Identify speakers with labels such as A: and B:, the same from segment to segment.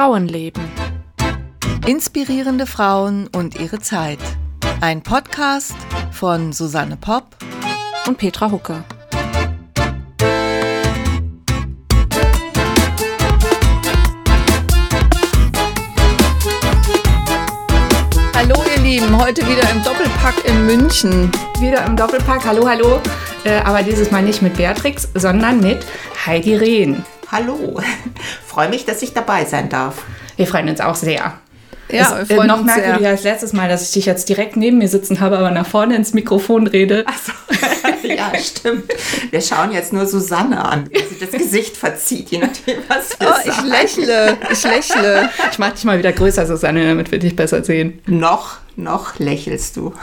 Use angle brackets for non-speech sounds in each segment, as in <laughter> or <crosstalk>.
A: Frauenleben.
B: Inspirierende Frauen und ihre Zeit. Ein Podcast von Susanne Popp
A: und Petra Hucke.
B: Hallo ihr Lieben, heute wieder im Doppelpack in München.
A: Wieder im Doppelpack, hallo, hallo. Äh, aber dieses Mal nicht mit Beatrix, sondern mit Heidi Rehn.
C: Hallo, freue mich, dass ich dabei sein darf.
A: Wir freuen uns auch sehr.
B: Ja,
A: es, äh, noch merkwürdiger als letztes Mal, dass ich dich jetzt direkt neben mir sitzen habe, aber nach vorne ins Mikrofon rede.
C: Ach so. <laughs> ja, stimmt. Wir schauen jetzt nur Susanne an, wie sie das Gesicht verzieht, je nachdem, was wir
B: oh, Ich sagen. lächle, ich lächle.
A: Ich mache dich mal wieder größer, Susanne, damit wir dich besser sehen.
C: Noch, noch lächelst du.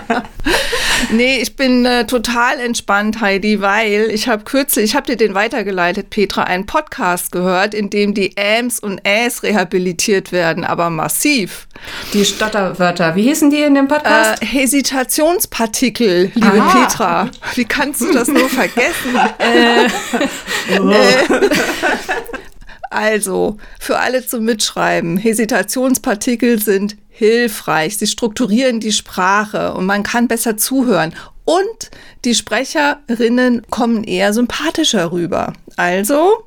C: <laughs>
B: nee, ich bin äh, total entspannt, Heidi, weil ich habe kürzlich, ich habe dir den weitergeleitet, Petra, einen Podcast gehört, in dem die Äms und Äs rehabilitiert werden, aber massiv.
A: Die Stotterwörter, wie hießen die in dem Podcast?
B: Äh, Hesitationspartikel, liebe Aha. Petra. Wie kannst du das nur <laughs> vergessen? äh, äh, <laughs> also, für alle zum Mitschreiben, Hesitationspartikel sind hilfreich. Sie strukturieren die Sprache und man kann besser zuhören. Und die Sprecherinnen kommen eher sympathischer rüber. Also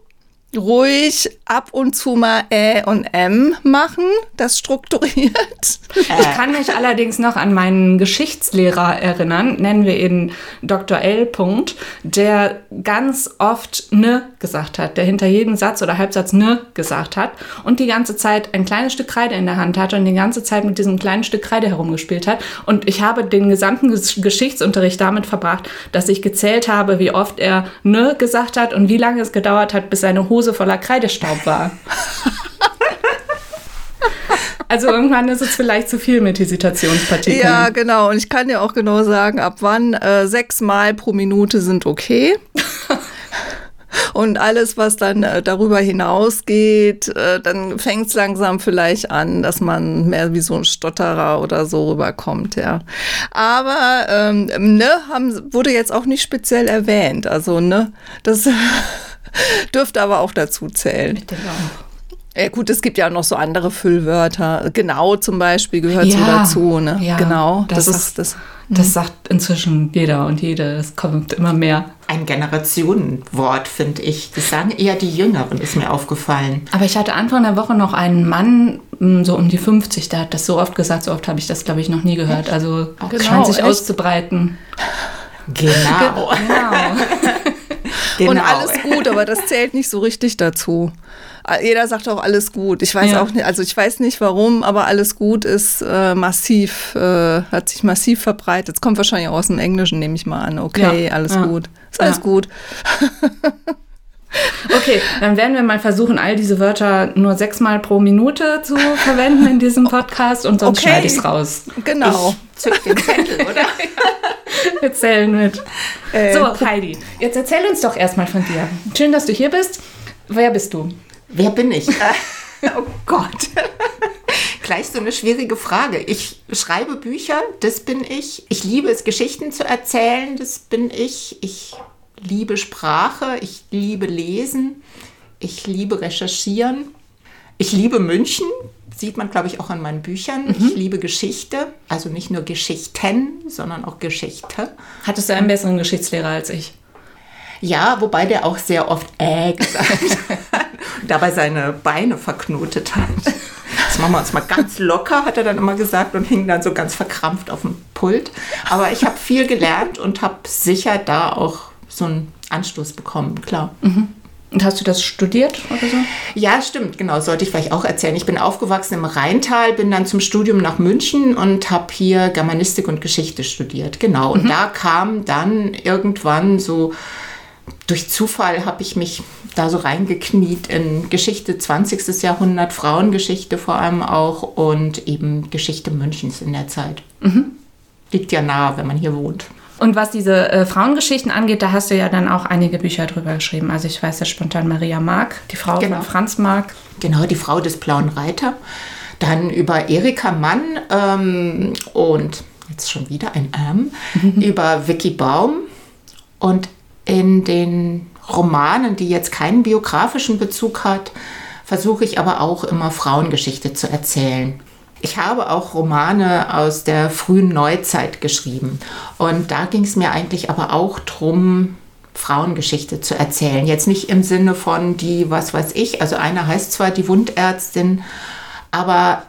B: ruhig ab und zu mal Ä und M machen, das strukturiert.
A: Ich kann mich allerdings noch an meinen Geschichtslehrer erinnern, nennen wir ihn Dr. L. Punkt, der ganz oft ne gesagt hat, der hinter jedem Satz oder Halbsatz ne gesagt hat und die ganze Zeit ein kleines Stück Kreide in der Hand hatte und die ganze Zeit mit diesem kleinen Stück Kreide herumgespielt hat. Und ich habe den gesamten Geschichtsunterricht damit verbracht, dass ich gezählt habe, wie oft er ne gesagt hat und wie lange es gedauert hat, bis seine Hose Hose voller Kreidestaub war. Also irgendwann ist es vielleicht zu viel mit Hesitationspartikeln.
B: Ja, genau. Und ich kann dir auch genau sagen, ab wann äh, sechs Mal pro Minute sind okay. <laughs> Und alles, was dann äh, darüber hinausgeht, äh, dann fängt es langsam vielleicht an, dass man mehr wie so ein Stotterer oder so rüberkommt, ja. Aber ähm, ne, haben, wurde jetzt auch nicht speziell erwähnt. Also, ne, das <laughs> <laughs> Dürfte aber auch dazu zählen. Ich denke auch. Ja, gut, es gibt ja auch noch so andere Füllwörter. Genau zum Beispiel gehört ja, so dazu. Ne?
A: Ja,
B: genau.
A: Das, das ist das. Das mhm. sagt inzwischen jeder und jede. Es kommt immer mehr.
C: Ein Generationenwort, finde ich. Das sagen eher die Jüngeren, ist mir aufgefallen.
A: Aber ich hatte Anfang der Woche noch einen Mann, mm, so um die 50, der hat das so oft gesagt. So oft habe ich das, glaube ich, noch nie gehört. Also genau, scheint sich echt? auszubreiten.
C: Genau. <laughs> genau.
B: Genau. Und alles gut, aber das zählt nicht so richtig dazu. Jeder sagt auch alles gut. Ich weiß ja. auch nicht, also ich weiß nicht warum, aber alles gut ist äh, massiv, äh, hat sich massiv verbreitet. Es kommt wahrscheinlich auch aus dem Englischen, nehme ich mal an. Okay, ja. alles ja. gut. Ist alles gut. <laughs>
A: Okay, dann werden wir mal versuchen, all diese Wörter nur sechsmal pro Minute zu verwenden in diesem Podcast und sonst okay. schneide ich es raus.
B: Genau.
C: Ich zück den Zettel, oder? <laughs>
A: Wir zählen mit. Äh, so, Heidi, jetzt erzähl uns doch erstmal von dir. Schön, dass du hier bist. Wer bist du?
C: Wer bin ich? <laughs> oh Gott. Gleich so eine schwierige Frage. Ich schreibe Bücher, das bin ich. Ich liebe es, Geschichten zu erzählen, das bin ich. Ich liebe Sprache, ich liebe Lesen, ich liebe Recherchieren. Ich liebe München, sieht man, glaube ich, auch an meinen Büchern. Mhm. Ich liebe Geschichte, also nicht nur Geschichten, sondern auch Geschichte.
A: Hattest du einen besseren Geschichtslehrer als ich?
C: Ja, wobei der auch sehr oft äh gesagt hat dabei seine Beine verknotet hat. Das machen wir uns mal ganz locker, hat er dann immer gesagt und hing dann so ganz verkrampft auf dem Pult. Aber ich habe viel gelernt und habe sicher da auch so einen Anstoß bekommen, klar.
A: Mhm. Und hast du das studiert oder so?
C: Ja, stimmt, genau, sollte ich vielleicht auch erzählen. Ich bin aufgewachsen im Rheintal, bin dann zum Studium nach München und habe hier Germanistik und Geschichte studiert. Genau, und mhm. da kam dann irgendwann so, durch Zufall habe ich mich da so reingekniet in Geschichte 20. Jahrhundert, Frauengeschichte vor allem auch und eben Geschichte Münchens in der Zeit. Mhm. Liegt ja nahe, wenn man hier wohnt.
A: Und was diese äh, Frauengeschichten angeht, da hast du ja dann auch einige Bücher drüber geschrieben. Also ich weiß ja spontan Maria Mark, die Frau genau. von Franz Mark.
C: Genau, die Frau des blauen Reiter. Dann über Erika Mann ähm, und jetzt schon wieder ein M, <laughs> über Vicky Baum. Und in den Romanen, die jetzt keinen biografischen Bezug hat, versuche ich aber auch immer Frauengeschichte zu erzählen. Ich habe auch Romane aus der frühen Neuzeit geschrieben. Und da ging es mir eigentlich aber auch darum, Frauengeschichte zu erzählen. Jetzt nicht im Sinne von die, was weiß ich, also eine heißt zwar die Wundärztin, aber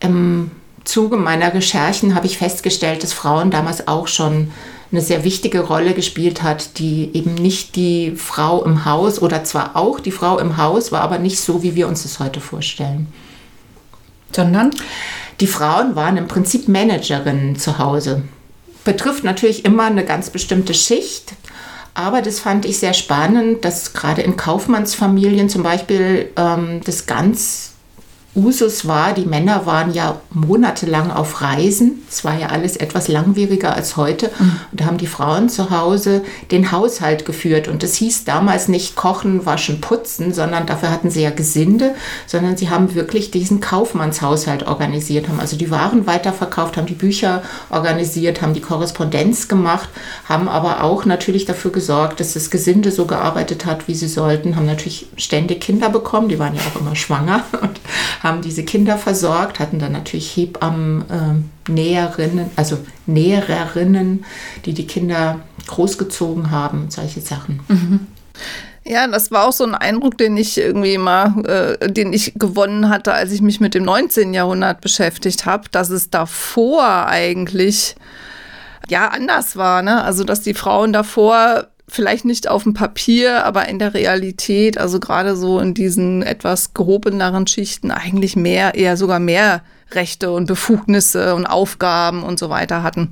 C: im Zuge meiner Recherchen habe ich festgestellt, dass Frauen damals auch schon eine sehr wichtige Rolle gespielt hat, die eben nicht die Frau im Haus oder zwar auch die Frau im Haus war, aber nicht so, wie wir uns das heute vorstellen.
A: Sondern?
C: Die Frauen waren im Prinzip Managerinnen zu Hause. Betrifft natürlich immer eine ganz bestimmte Schicht, aber das fand ich sehr spannend, dass gerade in Kaufmannsfamilien zum Beispiel ähm, das ganz Usus war, die Männer waren ja monatelang auf Reisen. Es war ja alles etwas langwieriger als heute. Mhm. Und da haben die Frauen zu Hause den Haushalt geführt. Und das hieß damals nicht kochen, waschen, putzen, sondern dafür hatten sie ja Gesinde, sondern sie haben wirklich diesen Kaufmannshaushalt organisiert, haben also die Waren weiterverkauft, haben die Bücher organisiert, haben die Korrespondenz gemacht, haben aber auch natürlich dafür gesorgt, dass das Gesinde so gearbeitet hat, wie sie sollten, haben natürlich ständig Kinder bekommen, die waren ja auch immer schwanger <laughs> und haben diese Kinder versorgt, hatten dann natürlich Hebammen, äh, Näherinnen, also Nährerinnen, die die Kinder großgezogen haben, solche Sachen.
B: Mhm. Ja, das war auch so ein Eindruck, den ich irgendwie mal, äh, den ich gewonnen hatte, als ich mich mit dem 19. Jahrhundert beschäftigt habe, dass es davor eigentlich ja anders war, ne? Also dass die Frauen davor vielleicht nicht auf dem Papier, aber in der Realität, also gerade so in diesen etwas gehobeneren Schichten eigentlich mehr, eher sogar mehr Rechte und Befugnisse und Aufgaben und so weiter hatten.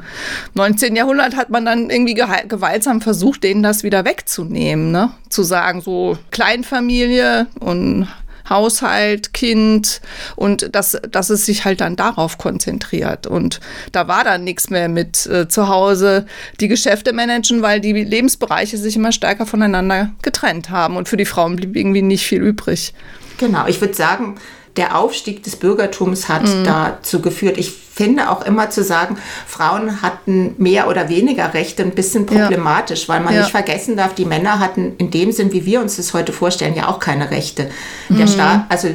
B: Im 19. Jahrhundert hat man dann irgendwie gewaltsam versucht, denen das wieder wegzunehmen, ne? Zu sagen, so Kleinfamilie und Haushalt, Kind und dass, dass es sich halt dann darauf konzentriert. Und da war dann nichts mehr mit äh, zu Hause die Geschäfte managen, weil die Lebensbereiche sich immer stärker voneinander getrennt haben und für die Frauen blieb irgendwie nicht viel übrig.
C: Genau, ich würde sagen, der Aufstieg des Bürgertums hat mhm. dazu geführt. Ich finde auch immer zu sagen, Frauen hatten mehr oder weniger Rechte ein bisschen problematisch, ja. weil man ja. nicht vergessen darf, die Männer hatten in dem Sinn, wie wir uns das heute vorstellen, ja auch keine Rechte. Der mhm. Staat, also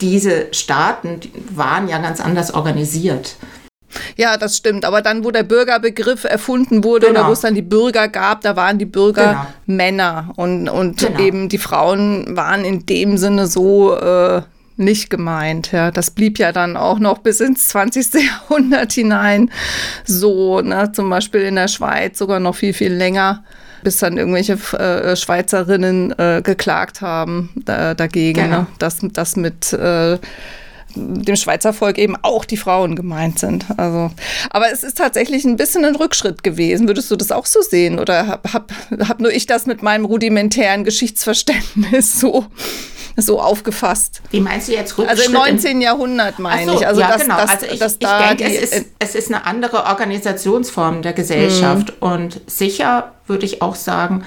C: diese Staaten waren ja ganz anders organisiert.
B: Ja, das stimmt. Aber dann, wo der Bürgerbegriff erfunden wurde genau. oder wo es dann die Bürger gab, da waren die Bürger genau. Männer und, und genau. eben die Frauen waren in dem Sinne so äh, nicht gemeint. Ja, das blieb ja dann auch noch bis ins 20. <laughs> Jahrhundert hinein so. Ne? Zum Beispiel in der Schweiz sogar noch viel, viel länger bis dann irgendwelche äh, Schweizerinnen äh, geklagt haben da, dagegen, genau. ne? dass das mit äh, dem Schweizer Volk eben auch die Frauen gemeint sind. Also, aber es ist tatsächlich ein bisschen ein Rückschritt gewesen. Würdest du das auch so sehen? Oder habe hab, hab nur ich das mit meinem rudimentären Geschichtsverständnis so? So aufgefasst.
C: Wie meinst du jetzt
B: Rückschritt? Also im 19. Jahrhundert meine so, ich.
C: Also, ja, dass, genau. Dass, also ich, ich denke, es ist, es ist eine andere Organisationsform der Gesellschaft. Mhm. Und sicher würde ich auch sagen,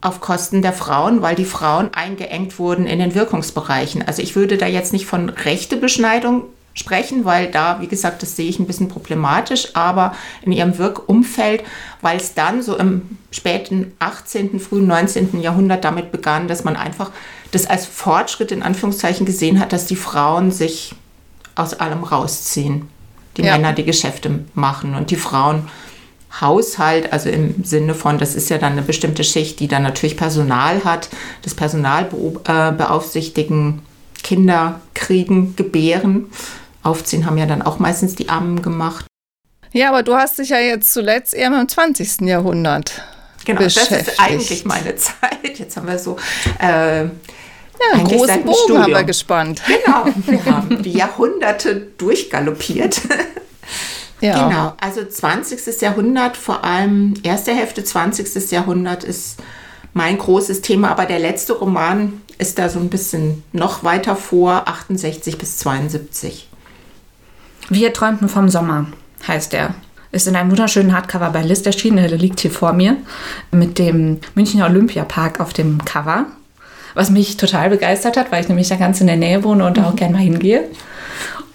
C: auf Kosten der Frauen, weil die Frauen eingeengt wurden in den Wirkungsbereichen. Also ich würde da jetzt nicht von rechte Beschneidung sprechen, weil da, wie gesagt, das sehe ich ein bisschen problematisch, aber in ihrem Wirkumfeld, weil es dann so im späten 18., frühen 19. Jahrhundert damit begann, dass man einfach das als Fortschritt in Anführungszeichen gesehen hat, dass die Frauen sich aus allem rausziehen. Die ja. Männer die Geschäfte machen und die Frauen Haushalt, also im Sinne von, das ist ja dann eine bestimmte Schicht, die dann natürlich Personal hat, das Personal äh, beaufsichtigen, Kinder kriegen, gebären. Aufziehen haben ja dann auch meistens die Armen gemacht.
B: Ja, aber du hast dich ja jetzt zuletzt eher im 20. Jahrhundert.
C: Genau, das ist eigentlich meine Zeit. Jetzt haben wir so äh,
B: ja, einen großen Bogen haben wir gespannt.
C: Genau, <laughs> wir haben die Jahrhunderte durchgaloppiert. Ja. Genau, also 20. Jahrhundert, vor allem erste Hälfte 20. Jahrhundert ist mein großes Thema, aber der letzte Roman ist da so ein bisschen noch weiter vor, 68 bis 72.
A: Wir träumten vom Sommer, heißt er. Ist in einem wunderschönen Hardcover bei List erschienen, der liegt hier vor mir, mit dem Münchner Olympiapark auf dem Cover. Was mich total begeistert hat, weil ich nämlich da ganz in der Nähe wohne und da auch gerne mal hingehe.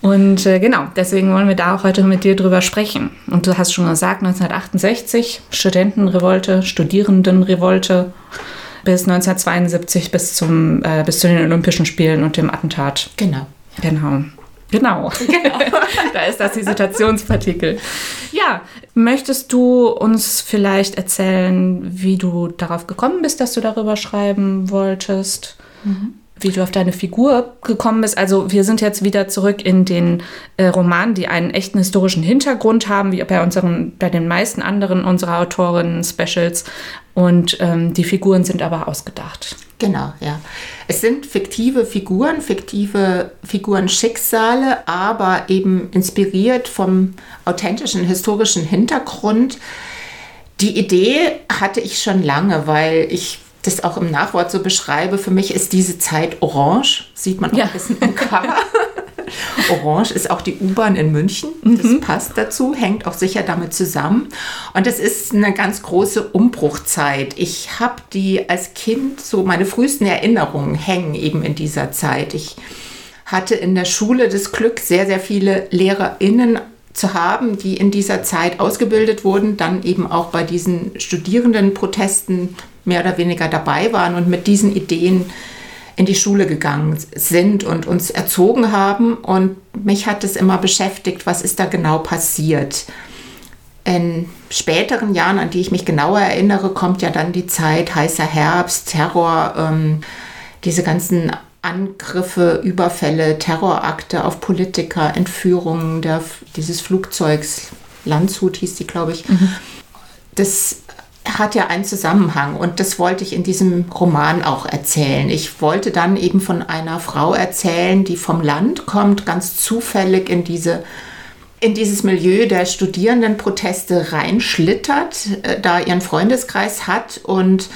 A: Und äh, genau, deswegen wollen wir da auch heute mit dir drüber sprechen. Und du hast schon gesagt, 1968, Studentenrevolte, Studierendenrevolte. bis 1972 bis, zum, äh, bis zu den Olympischen Spielen und dem Attentat.
C: Genau.
A: Genau. Genau. genau. <laughs> da ist das Visitationspartikel. Ja, möchtest du uns vielleicht erzählen, wie du darauf gekommen bist, dass du darüber schreiben wolltest? Mhm wie du auf deine Figur gekommen bist. Also wir sind jetzt wieder zurück in den äh, Romanen, die einen echten historischen Hintergrund haben, wie bei unseren, bei den meisten anderen unserer Autorinnen-Specials. Und ähm, die Figuren sind aber ausgedacht.
C: Genau, ja. Es sind fiktive Figuren, fiktive Figurenschicksale, aber eben inspiriert vom authentischen historischen Hintergrund. Die Idee hatte ich schon lange, weil ich das auch im Nachwort so beschreibe, für mich ist diese Zeit orange, sieht man auch ja. ein bisschen im Cover. <laughs> <laughs> Orange ist auch die U-Bahn in München. Das mhm. passt dazu, hängt auch sicher damit zusammen. Und es ist eine ganz große Umbruchzeit. Ich habe die als Kind, so meine frühesten Erinnerungen hängen eben in dieser Zeit. Ich hatte in der Schule das Glück, sehr, sehr viele LehrerInnen zu haben, die in dieser Zeit ausgebildet wurden, dann eben auch bei diesen Studierendenprotesten mehr oder weniger dabei waren und mit diesen Ideen in die Schule gegangen sind und uns erzogen haben. Und mich hat es immer beschäftigt, was ist da genau passiert. In späteren Jahren, an die ich mich genauer erinnere, kommt ja dann die Zeit heißer Herbst, Terror, ähm, diese ganzen Angriffe, Überfälle, Terrorakte auf Politiker, Entführungen der, dieses Flugzeugs, Landshut hieß die, glaube ich. Mhm. Das hat ja einen Zusammenhang und das wollte ich in diesem Roman auch erzählen. Ich wollte dann eben von einer Frau erzählen, die vom Land kommt, ganz zufällig in diese in dieses Milieu der Studierendenproteste reinschlittert, äh, da ihren Freundeskreis hat und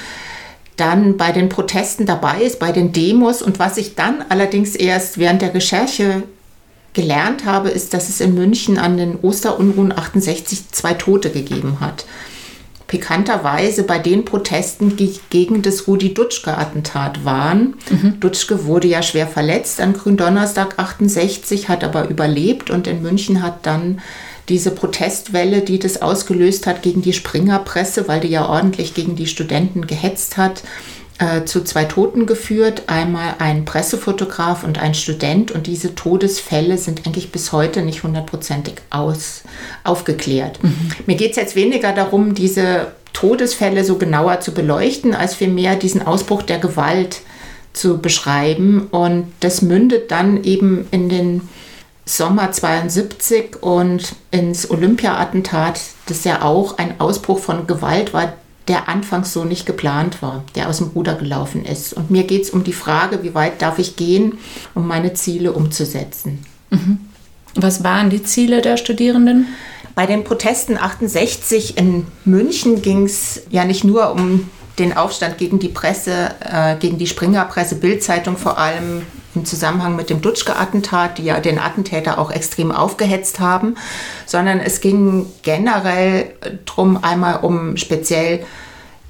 C: dann bei den Protesten dabei ist, bei den Demos. Und was ich dann allerdings erst während der Recherche gelernt habe, ist, dass es in München an den Osterunruhen 68 zwei Tote gegeben hat pikanterweise bei den Protesten gegen das Rudi Dutschke-Attentat waren. Mhm. Dutschke wurde ja schwer verletzt an Gründonnerstag 68, hat aber überlebt und in München hat dann diese Protestwelle, die das ausgelöst hat gegen die Springerpresse, weil die ja ordentlich gegen die Studenten gehetzt hat, äh, zu zwei Toten geführt. Einmal ein Pressefotograf und ein Student. Und diese Todesfälle sind eigentlich bis heute nicht hundertprozentig aus, aufgeklärt. Mhm. Mir geht es jetzt weniger darum, diese Todesfälle so genauer zu beleuchten, als vielmehr diesen Ausbruch der Gewalt zu beschreiben. Und das mündet dann eben in den Sommer 72 und ins Olympia-Attentat, das ja auch ein Ausbruch von Gewalt war, der anfangs so nicht geplant war, der aus dem Ruder gelaufen ist. Und mir geht es um die Frage, wie weit darf ich gehen, um meine Ziele umzusetzen.
A: Mhm. Was waren die Ziele der Studierenden?
C: Bei den Protesten 68 in München ging es ja nicht nur um den Aufstand gegen die Presse, äh, gegen die Springerpresse, Bildzeitung vor allem im Zusammenhang mit dem Dutschke-Attentat, die ja den Attentäter auch extrem aufgehetzt haben, sondern es ging generell darum, einmal um speziell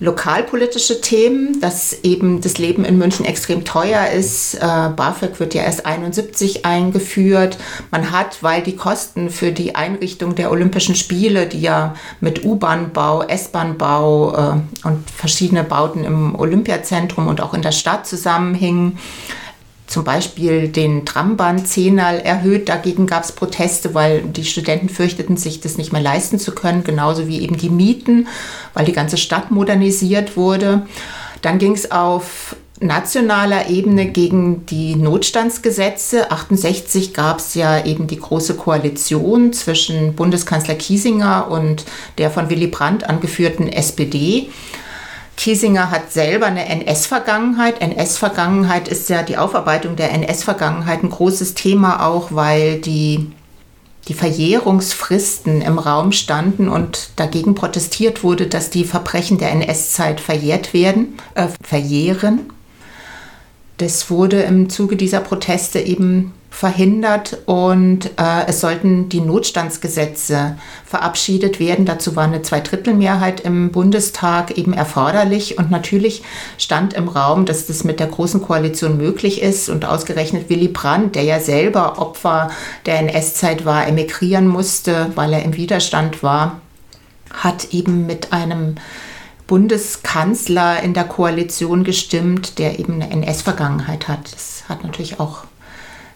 C: lokalpolitische Themen, dass eben das Leben in München extrem teuer ist. Äh, BAföG wird ja erst 71 eingeführt. Man hat, weil die Kosten für die Einrichtung der Olympischen Spiele, die ja mit U-Bahn-Bau, S-Bahn-Bau äh, und verschiedene Bauten im Olympiazentrum und auch in der Stadt zusammenhingen, zum Beispiel den Trambahn zehnmal erhöht. Dagegen gab es Proteste, weil die Studenten fürchteten, sich das nicht mehr leisten zu können, genauso wie eben die Mieten, weil die ganze Stadt modernisiert wurde. Dann ging es auf nationaler Ebene gegen die Notstandsgesetze. 68 gab es ja eben die große Koalition zwischen Bundeskanzler Kiesinger und der von Willy Brandt angeführten SPD. Kiesinger hat selber eine NS-Vergangenheit. NS-Vergangenheit ist ja die Aufarbeitung der NS-Vergangenheit ein großes Thema auch, weil die, die Verjährungsfristen im Raum standen und dagegen protestiert wurde, dass die Verbrechen der NS-Zeit verjährt werden, äh, verjähren. Das wurde im Zuge dieser Proteste eben verhindert und äh, es sollten die Notstandsgesetze verabschiedet werden. Dazu war eine Zweidrittelmehrheit im Bundestag eben erforderlich und natürlich stand im Raum, dass das mit der Großen Koalition möglich ist und ausgerechnet Willy Brandt, der ja selber Opfer der NS-Zeit war, emigrieren musste, weil er im Widerstand war, hat eben mit einem Bundeskanzler in der Koalition gestimmt, der eben eine NS-Vergangenheit hat. Das hat natürlich auch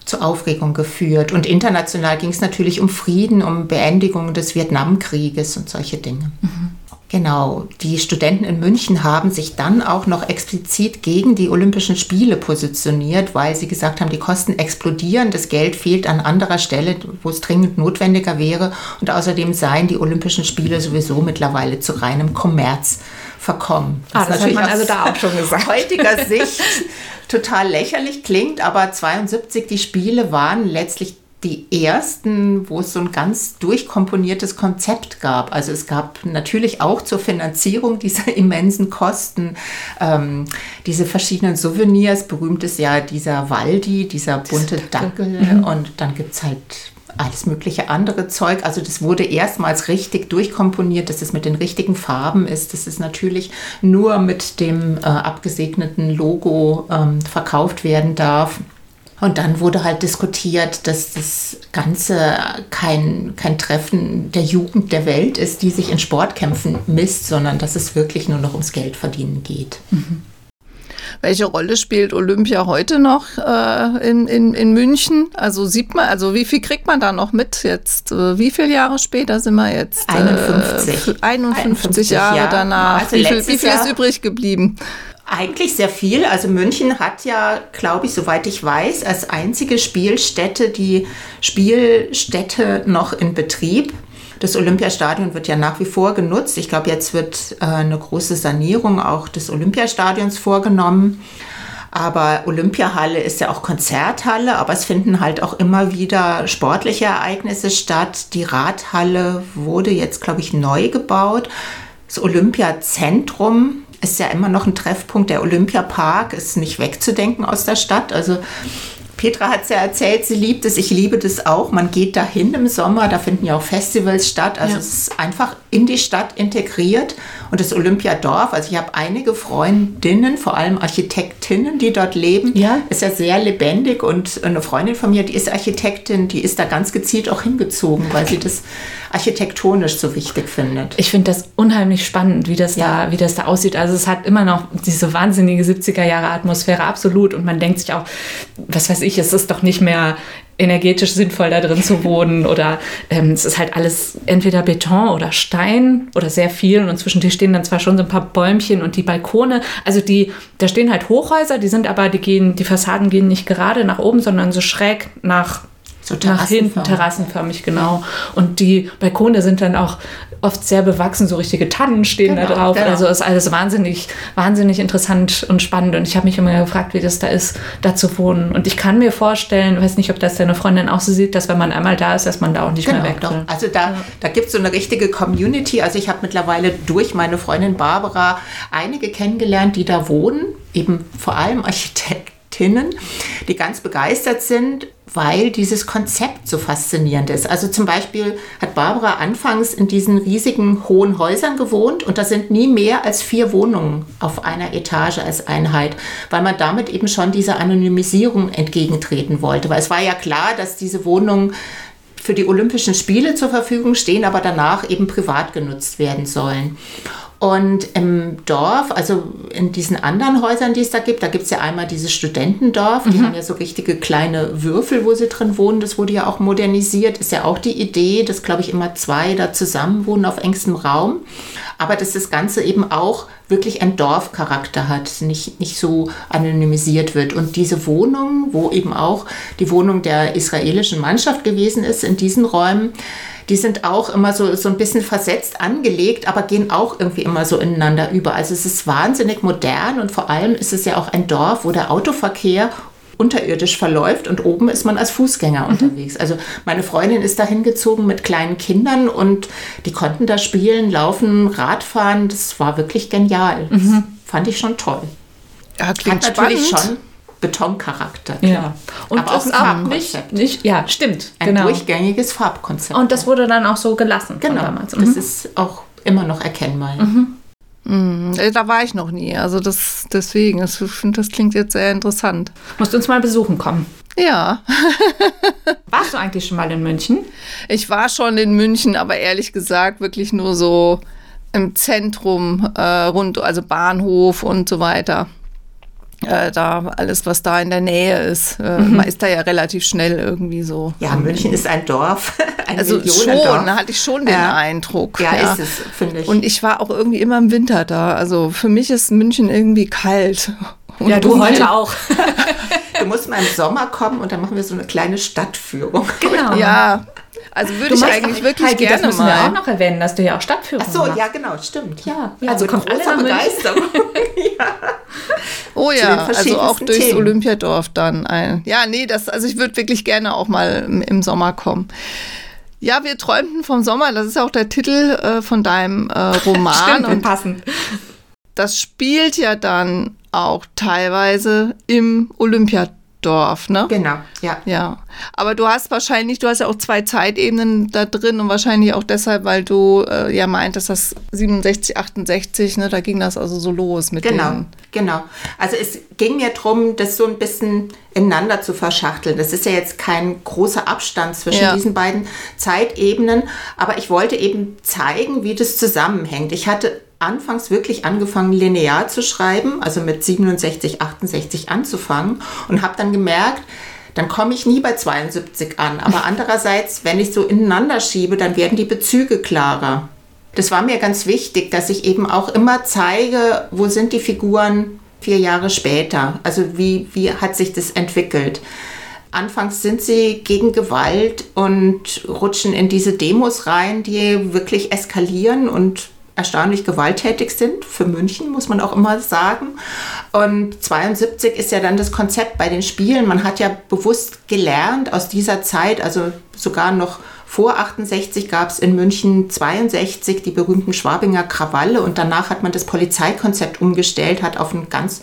C: zu Aufregung geführt. Und international ging es natürlich um Frieden, um Beendigung des Vietnamkrieges und solche Dinge. Mhm. Genau, die Studenten in München haben sich dann auch noch explizit gegen die Olympischen Spiele positioniert, weil sie gesagt haben, die Kosten explodieren, das Geld fehlt an anderer Stelle, wo es dringend notwendiger wäre. Und außerdem seien die Olympischen Spiele sowieso mittlerweile zu reinem Kommerz verkommen.
A: Ah, das, das hat man also da auch schon gesagt. <laughs>
C: heutiger Sicht total lächerlich klingt, aber 72 die Spiele waren letztlich die ersten, wo es so ein ganz durchkomponiertes Konzept gab. Also es gab natürlich auch zur Finanzierung dieser <laughs> immensen Kosten ähm, diese verschiedenen Souvenirs. Berühmt ist ja dieser Waldi, dieser bunte Dackel. Mhm. Und dann gibt es halt alles mögliche andere Zeug. Also das wurde erstmals richtig durchkomponiert, dass es mit den richtigen Farben ist, dass es natürlich nur mit dem äh, abgesegneten Logo ähm, verkauft werden darf. Und dann wurde halt diskutiert, dass das Ganze kein, kein Treffen der Jugend der Welt ist, die sich in Sportkämpfen misst, sondern dass es wirklich nur noch ums Geldverdienen geht. Mhm.
B: Welche Rolle spielt Olympia heute noch äh, in, in, in München? Also sieht man, also wie viel kriegt man da noch mit jetzt? Äh, wie viele Jahre später sind wir jetzt?
C: 51.
B: Äh, 51, 51 Jahre ja. danach. Also wie viel, wie viel ist übrig geblieben?
C: Eigentlich sehr viel. Also München hat ja, glaube ich, soweit ich weiß, als einzige Spielstätte die Spielstätte noch in Betrieb. Das Olympiastadion wird ja nach wie vor genutzt. Ich glaube, jetzt wird äh, eine große Sanierung auch des Olympiastadions vorgenommen. Aber Olympiahalle ist ja auch Konzerthalle, aber es finden halt auch immer wieder sportliche Ereignisse statt. Die Radhalle wurde jetzt, glaube ich, neu gebaut. Das Olympiazentrum ist ja immer noch ein Treffpunkt. Der Olympiapark ist nicht wegzudenken aus der Stadt. Also Petra hat es ja erzählt, sie liebt es. Ich liebe das auch. Man geht dahin im Sommer, da finden ja auch Festivals statt. Also ja. es ist einfach in die Stadt integriert. Und das Olympiadorf, also ich habe einige Freundinnen, vor allem Architektinnen, die dort leben, ja. ist ja sehr lebendig. Und eine Freundin von mir, die ist Architektin, die ist da ganz gezielt auch hingezogen, weil sie das architektonisch so wichtig findet.
A: Ich finde das unheimlich spannend, wie das, ja. da, wie das da aussieht. Also es hat immer noch diese wahnsinnige 70er Jahre Atmosphäre, absolut. Und man denkt sich auch, was weiß ich, es ist doch nicht mehr energetisch sinnvoll da drin zu wohnen oder ähm, es ist halt alles entweder Beton oder Stein oder sehr viel und zwischen stehen dann zwar schon so ein paar Bäumchen und die Balkone, also die, da stehen halt Hochhäuser, die sind aber, die gehen, die Fassaden gehen nicht gerade nach oben, sondern so schräg nach so nach hinten, terrassenförmig, genau. Und die Balkone sind dann auch oft sehr bewachsen, so richtige Tannen stehen genau, da drauf. Genau. Also ist alles wahnsinnig, wahnsinnig interessant und spannend. Und ich habe mich immer gefragt, wie das da ist, da zu wohnen. Und ich kann mir vorstellen, weiß nicht, ob das deine Freundin auch so sieht, dass wenn man einmal da ist, dass man da auch nicht genau, mehr weg will.
C: Also da, da gibt es so eine richtige Community. Also ich habe mittlerweile durch meine Freundin Barbara einige kennengelernt, die da wohnen, eben vor allem Architektinnen, die ganz begeistert sind weil dieses Konzept so faszinierend ist. Also zum Beispiel hat Barbara anfangs in diesen riesigen hohen Häusern gewohnt und da sind nie mehr als vier Wohnungen auf einer Etage als Einheit, weil man damit eben schon dieser Anonymisierung entgegentreten wollte. Weil es war ja klar, dass diese Wohnungen für die Olympischen Spiele zur Verfügung stehen, aber danach eben privat genutzt werden sollen. Und im Dorf, also in diesen anderen Häusern, die es da gibt, da gibt es ja einmal dieses Studentendorf, die mhm. haben ja so richtige kleine Würfel, wo sie drin wohnen. Das wurde ja auch modernisiert. Ist ja auch die Idee, dass, glaube ich, immer zwei da zusammen wohnen auf engstem Raum. Aber dass das Ganze eben auch wirklich einen Dorfcharakter hat, nicht, nicht so anonymisiert wird. Und diese Wohnung, wo eben auch die Wohnung der israelischen Mannschaft gewesen ist, in diesen Räumen, die sind auch immer so, so ein bisschen versetzt angelegt, aber gehen auch irgendwie immer so ineinander über. Also es ist wahnsinnig modern und vor allem ist es ja auch ein Dorf, wo der Autoverkehr unterirdisch verläuft und oben ist man als Fußgänger mhm. unterwegs. Also meine Freundin ist da hingezogen mit kleinen Kindern und die konnten da spielen, laufen, Radfahren. Das war wirklich genial. Das mhm. fand ich schon toll.
B: Ja, klingt Hat natürlich spannend.
C: schon Betoncharakter.
A: Klar. Ja. Und Aber auch ein Farbkonzept. Nicht, nicht, ja, stimmt.
C: Ein genau. durchgängiges Farbkonzept.
A: Und das wurde dann auch so gelassen
C: genau. damals. Mhm. Das ist auch immer noch erkennbar. Mhm.
B: Mhm. Da war ich noch nie. Also das deswegen. Ich finde, das klingt jetzt sehr interessant.
A: Musst du uns mal besuchen kommen.
B: Ja. <laughs>
A: Warst du eigentlich schon mal in München?
B: Ich war schon in München, aber ehrlich gesagt wirklich nur so im Zentrum äh, rund, also Bahnhof und so weiter. Äh, da alles, was da in der Nähe ist. Äh, mhm. Man ist da ja relativ schnell irgendwie so.
C: Ja, München ist ein Dorf. <laughs>
B: Ein also schon, da hatte ich schon den ja. Eindruck.
C: Ja, ja, ist es, finde ich.
B: Und ich war auch irgendwie immer im Winter da. Also für mich ist München irgendwie kalt.
A: Und ja, du heute <laughs> auch.
C: du musst mal im Sommer kommen und dann machen wir so eine kleine Stadtführung.
B: Genau. Ja, also würde ich eigentlich wirklich Heidi, gerne
A: das müssen
B: mal.
A: wir auch noch erwähnen, dass du ja auch Stadtführung
C: Ach so, machst. ja genau, stimmt.
A: Ja, ja also kommt große
C: Begeisterung. <laughs> ja.
B: Oh ja, also auch durchs Themen. Olympiadorf dann. Ein, ja, nee, das, also ich würde wirklich gerne auch mal im, im, Sommer kommen. Ja, wir träumten vom Sommer, das ist ja auch der Titel äh, von deinem äh, <laughs> Roman.
A: Stimmt, und passend.
B: Das spielt ja dann auch teilweise im Olympiadorf. Dorf, ne?
C: Genau, ja.
B: Ja. Aber du hast wahrscheinlich, du hast ja auch zwei Zeitebenen da drin und wahrscheinlich auch deshalb, weil du äh, ja meintest, das 67, 68, ne, da ging das also so los mit
C: Genau, den genau. Also es ging mir darum, das so ein bisschen ineinander zu verschachteln. Das ist ja jetzt kein großer Abstand zwischen ja. diesen beiden Zeitebenen, aber ich wollte eben zeigen, wie das zusammenhängt. Ich hatte anfangs wirklich angefangen, linear zu schreiben, also mit 67, 68 anzufangen und habe dann gemerkt, dann komme ich nie bei 72 an. Aber <laughs> andererseits, wenn ich so ineinander schiebe, dann werden die Bezüge klarer. Das war mir ganz wichtig, dass ich eben auch immer zeige, wo sind die Figuren vier Jahre später. Also wie, wie hat sich das entwickelt. Anfangs sind sie gegen Gewalt und rutschen in diese Demos rein, die wirklich eskalieren und erstaunlich gewalttätig sind. Für München muss man auch immer sagen. Und 72 ist ja dann das Konzept bei den Spielen. Man hat ja bewusst gelernt aus dieser Zeit, also sogar noch vor 68 gab es in München 62 die berühmten Schwabinger Krawalle und danach hat man das Polizeikonzept umgestellt, hat auf ein ganz,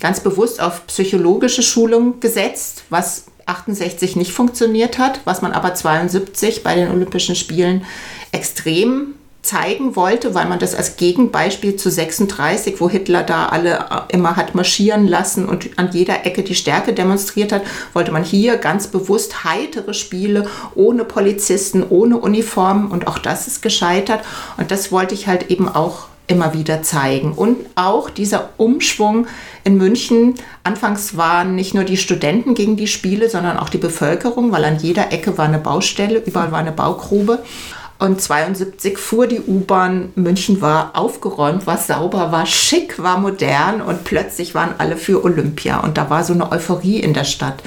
C: ganz bewusst auf psychologische Schulung gesetzt, was 68 nicht funktioniert hat, was man aber 72 bei den Olympischen Spielen extrem zeigen wollte, weil man das als Gegenbeispiel zu 36, wo Hitler da alle äh, immer hat marschieren lassen und an jeder Ecke die Stärke demonstriert hat, wollte man hier ganz bewusst heitere Spiele ohne Polizisten, ohne Uniformen und auch das ist gescheitert und das wollte ich halt eben auch immer wieder zeigen. Und auch dieser Umschwung in München. Anfangs waren nicht nur die Studenten gegen die Spiele, sondern auch die Bevölkerung, weil an jeder Ecke war eine Baustelle, überall war eine Baugrube. Und 72 fuhr die U-Bahn. München war aufgeräumt, war sauber, war schick, war modern und plötzlich waren alle für Olympia. Und da war so eine Euphorie in der Stadt.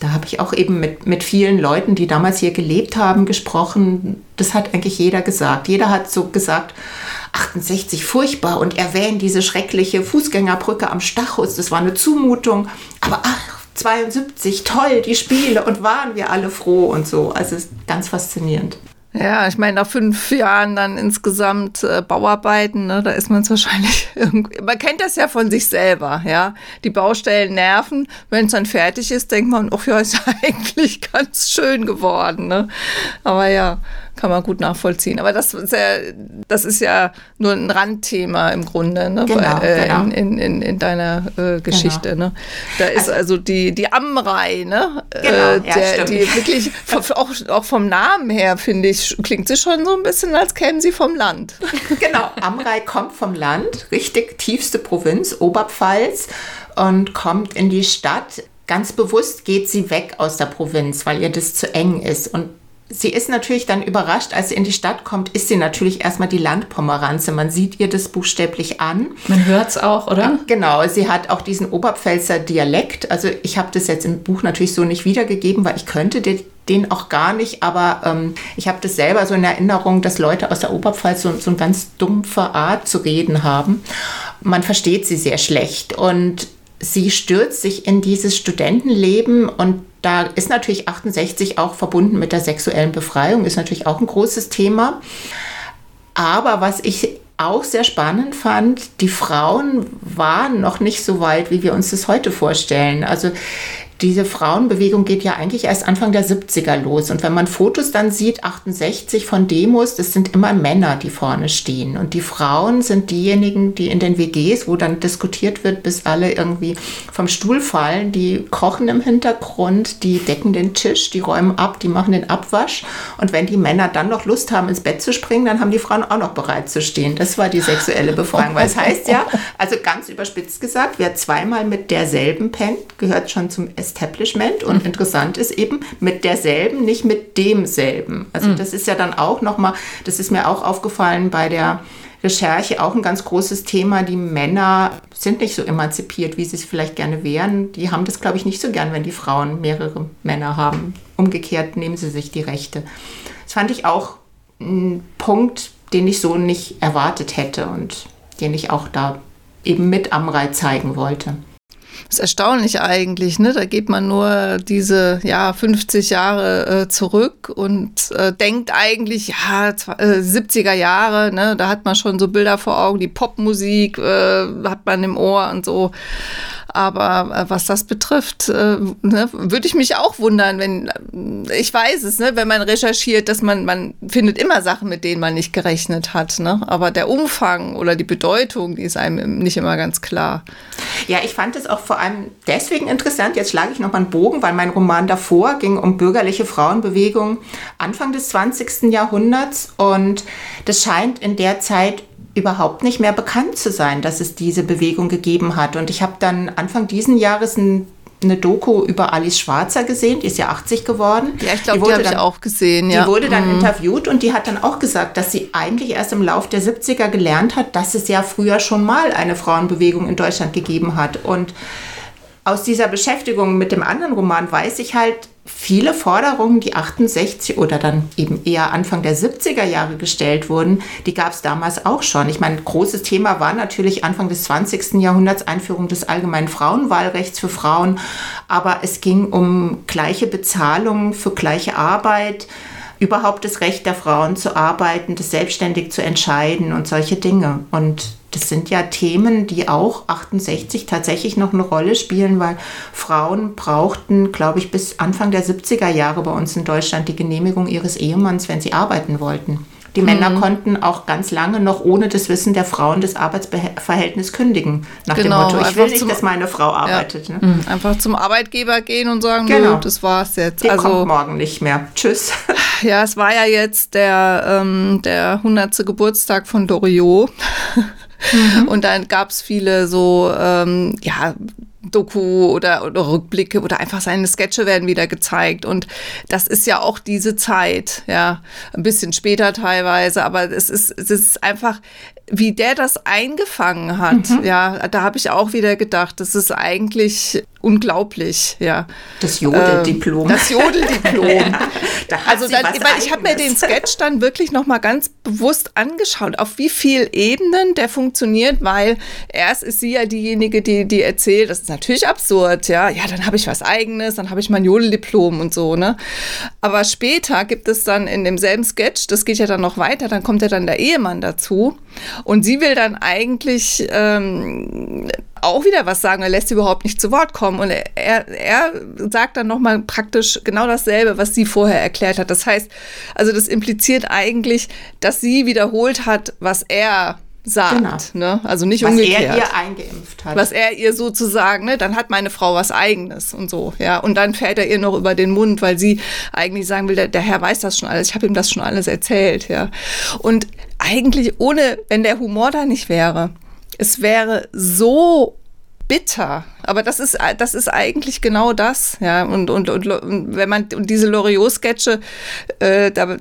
C: Da habe ich auch eben mit, mit vielen Leuten, die damals hier gelebt haben, gesprochen. Das hat eigentlich jeder gesagt. Jeder hat so gesagt, 68 furchtbar und erwähnt diese schreckliche Fußgängerbrücke am Stachus. Das war eine Zumutung. Aber ach, 72, toll, die Spiele und waren wir alle froh und so. Also ganz faszinierend.
B: Ja, ich meine, nach fünf Jahren dann insgesamt äh, Bauarbeiten, ne, da ist man es wahrscheinlich <laughs> irgendwie. Man kennt das ja von sich selber, ja. Die Baustellen nerven. Wenn es dann fertig ist, denkt man, ach ja, ist <laughs> eigentlich ganz schön geworden, ne. Aber ja, kann man gut nachvollziehen. Aber das ist ja, das ist ja nur ein Randthema im Grunde, ne?
C: Genau, äh,
B: genau. In, in, in, deiner äh, Geschichte. Genau. Ne? Da ist also, also die, die Amrei, ne?
C: Genau, äh, der,
B: ja, die wirklich, auch, auch vom Namen her, finde ich, klingt sie schon so ein bisschen, als kämen sie vom Land. <laughs>
C: Genau, Amrei kommt vom Land, richtig tiefste Provinz, Oberpfalz, und kommt in die Stadt. Ganz bewusst geht sie weg aus der Provinz, weil ihr das zu eng ist. Und sie ist natürlich dann überrascht, als sie in die Stadt kommt, ist sie natürlich erstmal die Landpomeranze. Man sieht ihr das buchstäblich an.
A: Man hört es auch, oder?
C: Genau, sie hat auch diesen Oberpfälzer Dialekt. Also ich habe das jetzt im Buch natürlich so nicht wiedergegeben, weil ich könnte den, den auch gar nicht, aber ähm, ich habe das selber so in Erinnerung, dass Leute aus der Oberpfalz so, so eine ganz dumpfe Art zu reden haben. Man versteht sie sehr schlecht und sie stürzt sich in dieses Studentenleben und da ist natürlich 68 auch verbunden mit der sexuellen Befreiung, ist natürlich auch ein großes Thema. Aber was ich auch sehr spannend fand, die Frauen waren noch nicht so weit, wie wir uns das heute vorstellen. Also diese Frauenbewegung geht ja eigentlich erst Anfang der 70er los. Und wenn man Fotos dann sieht, 68 von Demos, das sind immer Männer, die vorne stehen. Und die Frauen sind diejenigen, die in den WGs, wo dann diskutiert wird, bis alle irgendwie vom Stuhl fallen, die kochen im Hintergrund, die decken den Tisch, die räumen ab, die machen den Abwasch. Und wenn die Männer dann noch Lust haben, ins Bett zu springen, dann haben die Frauen auch noch bereit zu stehen. Das war die sexuelle Befreiung. Weil es heißt ja, also ganz überspitzt gesagt, wer zweimal mit derselben pennt, gehört schon zum Establishment und mhm. interessant ist eben mit derselben, nicht mit demselben. Also mhm. das ist ja dann auch nochmal, das ist mir auch aufgefallen bei der Recherche auch ein ganz großes Thema. Die Männer sind nicht so emanzipiert, wie sie es vielleicht gerne wären. Die haben das, glaube ich, nicht so gern, wenn die Frauen mehrere Männer haben. Umgekehrt nehmen sie sich die Rechte. Das fand ich auch ein Punkt, den ich so nicht erwartet hätte und den ich auch da eben mit Amrei zeigen wollte.
B: Ist erstaunlich eigentlich, ne? Da geht man nur diese ja 50 Jahre äh, zurück und äh, denkt eigentlich, ja, äh, 70er Jahre, ne? Da hat man schon so Bilder vor Augen, die Popmusik äh, hat man im Ohr und so. Aber äh, was das betrifft, äh, ne, würde ich mich auch wundern, wenn äh, ich weiß es, ne, wenn man recherchiert, dass man, man findet immer Sachen, mit denen man nicht gerechnet hat. Ne? Aber der Umfang oder die Bedeutung, die ist einem nicht immer ganz klar.
C: Ja, ich fand es auch vor allem deswegen interessant. Jetzt schlage ich noch mal einen Bogen, weil mein Roman davor ging um bürgerliche Frauenbewegung Anfang des 20. Jahrhunderts. Und das scheint in der Zeit überhaupt nicht mehr bekannt zu sein, dass es diese Bewegung gegeben hat. Und ich habe dann Anfang diesen Jahres ein eine Doku über Alice Schwarzer gesehen, die ist ja 80 geworden.
B: Ja, ich glaube, die, die habe ich auch gesehen.
C: Ja. Die wurde dann mhm. interviewt und die hat dann auch gesagt, dass sie eigentlich erst im Lauf der 70er gelernt hat, dass es ja früher schon mal eine Frauenbewegung in Deutschland gegeben hat. Und aus dieser Beschäftigung mit dem anderen Roman weiß ich halt, viele Forderungen, die 68 oder dann eben eher Anfang der 70er Jahre gestellt wurden, die gab es damals auch schon. Ich meine, großes Thema war natürlich Anfang des 20. Jahrhunderts Einführung des allgemeinen Frauenwahlrechts für Frauen, aber es ging um gleiche Bezahlung für gleiche Arbeit, überhaupt das Recht der Frauen zu arbeiten, das selbstständig zu entscheiden und solche Dinge. Und das sind ja Themen, die auch 68 tatsächlich noch eine Rolle spielen, weil Frauen brauchten, glaube ich, bis Anfang der 70er Jahre bei uns in Deutschland die Genehmigung ihres Ehemanns, wenn sie arbeiten wollten. Die mhm. Männer konnten auch ganz lange noch ohne das Wissen der Frauen das Arbeitsverhältnis kündigen. Nach genau, dem Motto, ich will nicht, dass meine Frau arbeitet. Ja.
B: Ne? Mhm. Einfach zum Arbeitgeber gehen und sagen, genau. das war's jetzt.
C: Die also, kommt morgen nicht mehr. Tschüss. <laughs>
B: Ja, es war ja jetzt der, ähm, der 100. Geburtstag von Doriot. <laughs> Mhm. Und dann gab es viele so, ähm, ja, Doku oder, oder Rückblicke oder einfach seine Sketche werden wieder gezeigt. Und das ist ja auch diese Zeit, ja, ein bisschen später teilweise, aber es ist, es ist einfach, wie der das eingefangen hat, mhm. ja, da habe ich auch wieder gedacht, das ist eigentlich unglaublich, ja.
C: Das Jodeldiplom.
B: Ähm, das Jodeldiplom. <laughs> ja, da also dann, weil ich habe mir den Sketch dann wirklich noch mal ganz bewusst angeschaut, auf wie vielen Ebenen der funktioniert, weil erst ist sie ja diejenige, die die erzählt, das ist natürlich absurd, ja. Ja, dann habe ich was eigenes, dann habe ich mein Jodeldiplom und so, ne? Aber später gibt es dann in demselben Sketch, das geht ja dann noch weiter, dann kommt ja dann der Ehemann dazu und sie will dann eigentlich ähm, auch wieder was sagen, er lässt sie überhaupt nicht zu Wort kommen. Und er, er sagt dann nochmal praktisch genau dasselbe, was sie vorher erklärt hat. Das heißt, also das impliziert eigentlich, dass sie wiederholt hat, was er sagt. Genau. Ne? Also nicht
C: was
B: umgekehrt.
C: Was er ihr eingeimpft hat.
B: Was er ihr sozusagen, ne? dann hat meine Frau was Eigenes und so. ja. Und dann fährt er ihr noch über den Mund, weil sie eigentlich sagen will, der, der Herr weiß das schon alles, ich habe ihm das schon alles erzählt. ja. Und eigentlich ohne, wenn der Humor da nicht wäre, es wäre so bitter. Aber das ist, das ist eigentlich genau das. Ja, und, und, und, und wenn man und diese Loriot-Sketche, äh, da,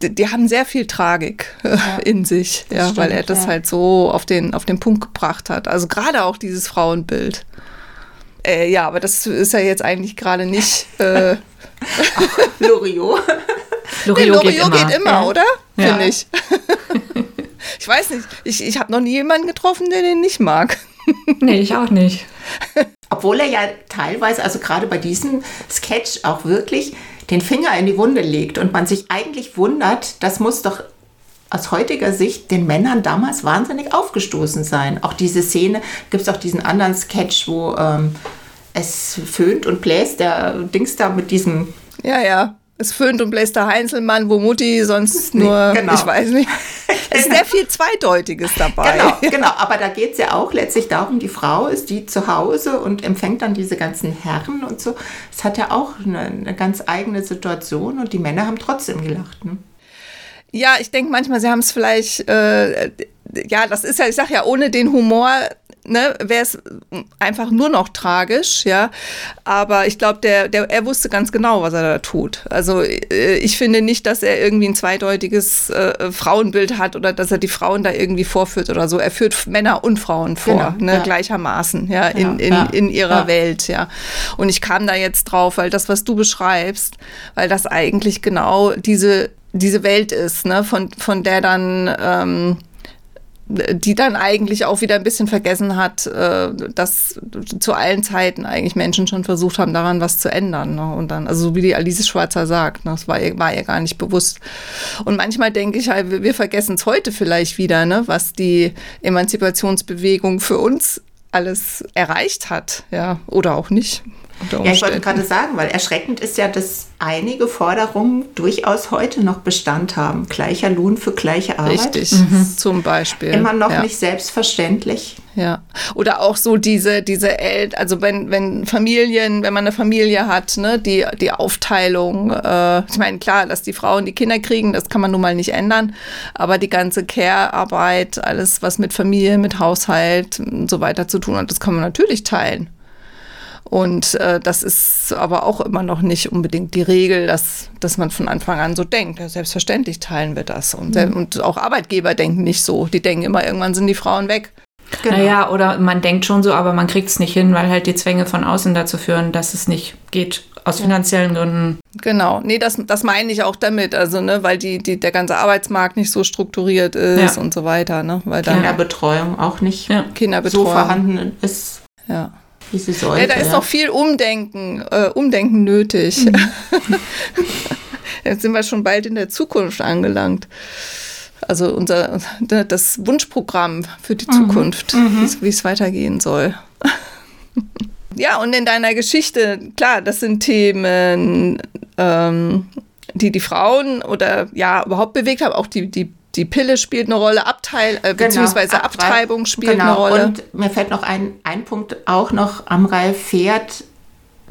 B: die, die, haben sehr viel Tragik äh, ja, in sich, ja, stimmt, weil er das ja. halt so auf den, auf den Punkt gebracht hat. Also gerade auch dieses Frauenbild. Äh, ja, aber das ist ja jetzt eigentlich gerade nicht. Äh, <laughs>
C: Loriot.
B: Loriot, nee, Loriot geht immer, geht immer ja. oder? Finde ich. <laughs> Ich weiß nicht, ich, ich habe noch nie jemanden getroffen, der den nicht mag. <laughs>
A: Nee, ich auch nicht.
C: Obwohl er ja teilweise, also gerade bei diesem Sketch auch wirklich den Finger in die Wunde legt und man sich eigentlich wundert, das muss doch aus heutiger Sicht den Männern damals wahnsinnig aufgestoßen sein. Auch diese Szene, gibt es auch diesen anderen Sketch, wo ähm, es föhnt und bläst der Dings da mit diesem.
B: Ja, ja. Es föhnt und bläst der Heinzelmann, wo Mutti sonst nur,
C: genau.
B: ich weiß nicht. <laughs> Es ist sehr viel Zweideutiges dabei.
C: Genau, genau. Aber da geht es ja auch letztlich darum, die Frau ist die zu Hause und empfängt dann diese ganzen Herren und so. Es hat ja auch eine, eine ganz eigene Situation und die Männer haben trotzdem gelacht. Ne?
B: Ja, ich denke manchmal, sie haben es vielleicht, äh, ja, das ist ja, ich sag ja, ohne den Humor ne, wäre es einfach nur noch tragisch, ja. Aber ich glaube, der, der, er wusste ganz genau, was er da tut. Also äh, ich finde nicht, dass er irgendwie ein zweideutiges äh, Frauenbild hat oder dass er die Frauen da irgendwie vorführt oder so. Er führt Männer und Frauen vor, genau, ne, ja. gleichermaßen, ja, in, in, ja. in ihrer ja. Welt, ja. Und ich kam da jetzt drauf, weil das, was du beschreibst, weil das eigentlich genau diese diese Welt ist, ne, von, von der dann ähm, die dann eigentlich auch wieder ein bisschen vergessen hat, äh, dass zu allen Zeiten eigentlich Menschen schon versucht haben, daran was zu ändern. Ne? Und dann, also so wie die Alice Schwarzer sagt, ne? das war ihr, war ihr gar nicht bewusst. Und manchmal denke ich halt, wir vergessen es heute vielleicht wieder, ne? was die Emanzipationsbewegung für uns alles erreicht hat, ja, oder auch nicht.
C: Ja, ich wollte gerade sagen, weil erschreckend ist ja, dass einige Forderungen durchaus heute noch Bestand haben. Gleicher Lohn für gleiche Arbeit.
B: Richtig, mhm. zum Beispiel.
C: Immer noch ja. nicht selbstverständlich.
B: Ja. Oder auch so diese, diese El also wenn, wenn Familien, wenn man eine Familie hat, ne, die, die Aufteilung, äh, ich meine, klar, dass die Frauen die Kinder kriegen, das kann man nun mal nicht ändern, aber die ganze Care-Arbeit, alles, was mit Familie, mit Haushalt und so weiter zu tun hat, das kann man natürlich teilen. Und äh, das ist aber auch immer noch nicht unbedingt die Regel, dass, dass man von Anfang an so denkt. Ja, selbstverständlich teilen wir das. Und, mhm. und auch Arbeitgeber denken nicht so. Die denken immer, irgendwann sind die Frauen weg.
A: Genau. Naja, oder man denkt schon so, aber man kriegt es nicht hin, weil halt die Zwänge von außen dazu führen, dass es nicht geht. Aus finanziellen Gründen.
B: Genau, nee, das, das meine ich auch damit, also, ne, weil die, die, der ganze Arbeitsmarkt nicht so strukturiert ist ja. und so weiter. Ne, weil
C: Kinderbetreuung auch nicht ja. Kinderbetreuung. so vorhanden ist.
B: Ja wie sie sollte. Ja, da ist ja. noch viel Umdenken, äh, Umdenken nötig. Mhm. <laughs> Jetzt sind wir schon bald in der Zukunft angelangt. Also unser das Wunschprogramm für die mhm. Zukunft, mhm. wie es weitergehen soll. <laughs> ja, und in deiner Geschichte, klar, das sind Themen, ähm, die die Frauen oder ja überhaupt bewegt haben, auch die, die die Pille spielt eine Rolle, Abteil, äh, genau, beziehungsweise genau, Abtreibung spielt genau. eine Rolle. Und
C: mir fällt noch ein, ein Punkt auch noch, Amrei fährt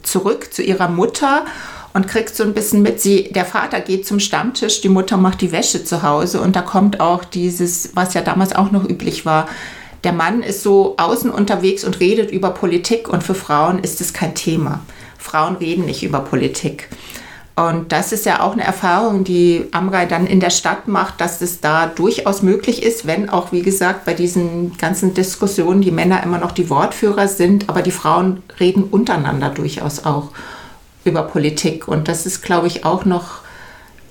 C: zurück zu ihrer Mutter und kriegt so ein bisschen mit, sie, der Vater geht zum Stammtisch, die Mutter macht die Wäsche zu Hause und da kommt auch dieses, was ja damals auch noch üblich war, der Mann ist so außen unterwegs und redet über Politik und für Frauen ist es kein Thema. Frauen reden nicht über Politik. Und das ist ja auch eine Erfahrung, die Amrei dann in der Stadt macht, dass es da durchaus möglich ist, wenn auch, wie gesagt, bei diesen ganzen Diskussionen die Männer immer noch die Wortführer sind, aber die Frauen reden untereinander durchaus auch über Politik. Und das ist, glaube ich, auch noch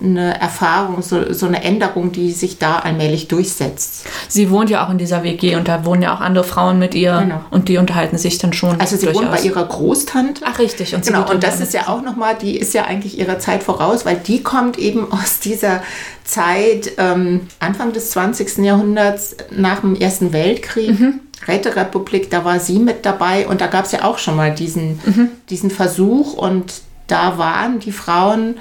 C: eine Erfahrung, so, so eine Änderung, die sich da allmählich durchsetzt.
A: Sie wohnt ja auch in dieser WG und da wohnen ja auch andere Frauen mit ihr genau. und die unterhalten sich dann schon.
C: Also sie durchaus. wohnt bei ihrer Großtante.
A: Ach richtig.
C: Und genau, und das ist ja auch nochmal, die ist ja eigentlich ihrer Zeit voraus, weil die kommt eben aus dieser Zeit ähm, Anfang des 20. Jahrhunderts nach dem Ersten Weltkrieg. Mhm. Räterepublik, da war sie mit dabei und da gab es ja auch schon mal diesen, mhm. diesen Versuch und da waren die Frauen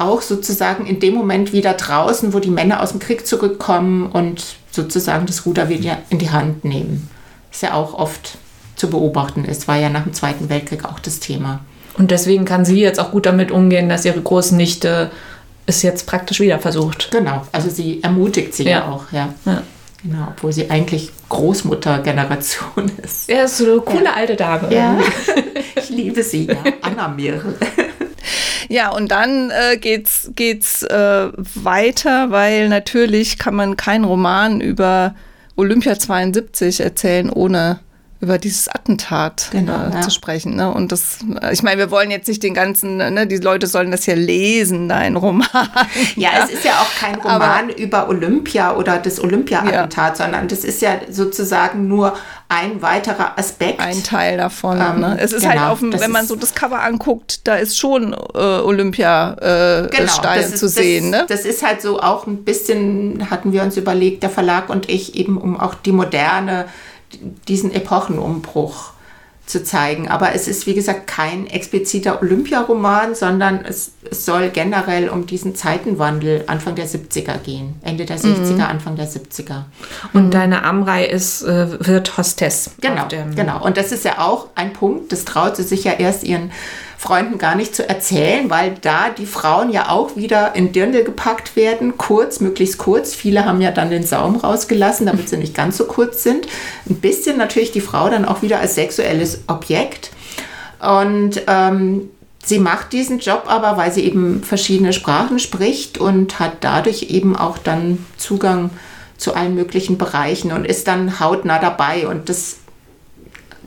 C: auch sozusagen in dem Moment wieder draußen, wo die Männer aus dem Krieg zurückkommen und sozusagen das Ruder wieder in die Hand nehmen. Ist ja auch oft zu beobachten ist, war ja nach dem Zweiten Weltkrieg auch das Thema.
A: Und deswegen kann sie jetzt auch gut damit umgehen, dass ihre Großnichte es jetzt praktisch wieder versucht.
C: Genau, also sie ermutigt sie ja, ja auch, ja. ja. Genau, obwohl sie eigentlich Großmuttergeneration <laughs> ist.
A: Ja, ist so eine coole ja. alte Dame.
C: Ja, <laughs> ich liebe sie, ja. Anna Mir.
B: Ja, und dann äh, geht's, geht's äh, weiter, weil natürlich kann man keinen Roman über Olympia 72 erzählen, ohne über dieses Attentat genau, äh, ja. zu sprechen. Ne? Und das, äh, ich meine, wir wollen jetzt nicht den ganzen, ne, die Leute sollen das ja lesen, dein Roman.
C: Ja, ja, es ist ja auch kein Roman Aber, über Olympia oder das Olympia-Attentat, ja. sondern das ist ja sozusagen nur ein weiterer Aspekt.
B: Ein Teil davon. Ähm, ne? Es ist halt genau, halt auf dem, wenn man so das Cover anguckt, da ist schon äh, Olympia-Stein äh, genau, zu sehen.
C: Das,
B: ne?
C: das ist halt so auch ein bisschen, hatten wir uns überlegt, der Verlag und ich, eben um auch die moderne diesen Epochenumbruch zu zeigen. Aber es ist, wie gesagt, kein expliziter Olympiaroman, sondern es, es soll generell um diesen Zeitenwandel Anfang der 70er gehen. Ende der 60er, mhm. Anfang der 70er.
A: Und mhm. deine Amrei ist, äh, wird Hostess.
C: Genau, genau. Und das ist ja auch ein Punkt, das traut sie sich ja erst ihren Freunden gar nicht zu erzählen, weil da die Frauen ja auch wieder in Dirndl gepackt werden, kurz, möglichst kurz. Viele haben ja dann den Saum rausgelassen, damit sie nicht ganz so kurz sind. Ein bisschen natürlich die Frau dann auch wieder als sexuelles Objekt. Und ähm, sie macht diesen Job aber, weil sie eben verschiedene Sprachen spricht und hat dadurch eben auch dann Zugang zu allen möglichen Bereichen und ist dann hautnah dabei. Und das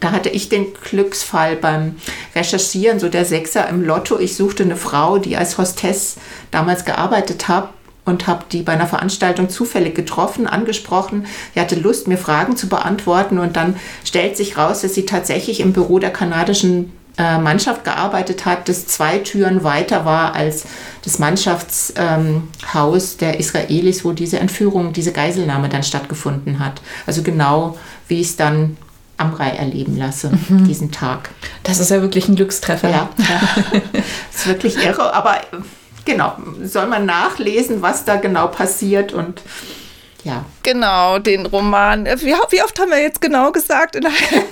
C: da hatte ich den Glücksfall beim Recherchieren, so der Sechser im Lotto. Ich suchte eine Frau, die als Hostess damals gearbeitet hat und habe die bei einer Veranstaltung zufällig getroffen, angesprochen. Sie hatte Lust, mir Fragen zu beantworten und dann stellt sich raus, dass sie tatsächlich im Büro der kanadischen äh, Mannschaft gearbeitet hat, das zwei Türen weiter war als das Mannschaftshaus ähm, der Israelis, wo diese Entführung, diese Geiselnahme dann stattgefunden hat. Also genau, wie es dann Amrei erleben lasse, mhm. diesen Tag.
A: Das ist ja wirklich ein Glückstreffer.
C: Ja, ja. <laughs> das ist wirklich irre, aber genau, soll man nachlesen, was da genau passiert und ja.
B: Genau, den Roman. Wie, wie oft haben wir jetzt genau gesagt?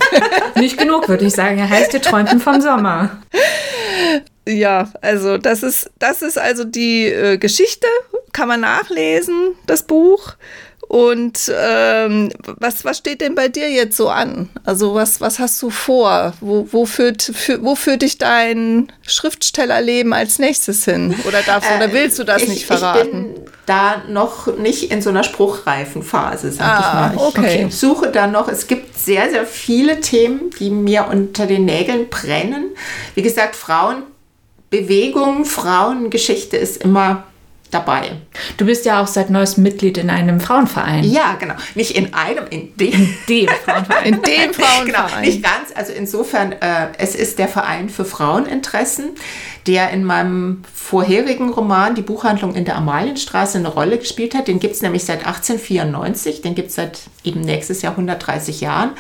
B: <laughs>
A: Nicht genug, würde ich sagen. Er heißt Die Träumten vom Sommer.
B: Ja, also das ist, das ist also die äh, Geschichte, kann man nachlesen, das Buch. Und ähm, was, was steht denn bei dir jetzt so an? Also was, was hast du vor? Wo, wo, führt, für, wo führt dich dein Schriftstellerleben als nächstes hin? Oder darfst äh, oder willst du das
C: ich,
B: nicht verraten? Ich
C: bin da noch nicht in so einer spruchreifen Phase, sag ah, ich mal. Ich
B: okay.
C: suche da noch, es gibt sehr, sehr viele Themen, die mir unter den Nägeln brennen. Wie gesagt, Frauenbewegung, Frauengeschichte ist immer dabei.
A: Du bist ja auch seit neuestem Mitglied in einem Frauenverein.
C: Ja, genau. Nicht in einem, in dem,
A: in dem Frauenverein.
B: in dem <laughs> Frauenverein. Genau,
C: nicht ganz. Also insofern, äh, es ist der Verein für Fraueninteressen, der in meinem vorherigen Roman, die Buchhandlung in der Amalienstraße, eine Rolle gespielt hat. Den gibt es nämlich seit 1894, den gibt es seit eben nächstes Jahr 130 Jahren.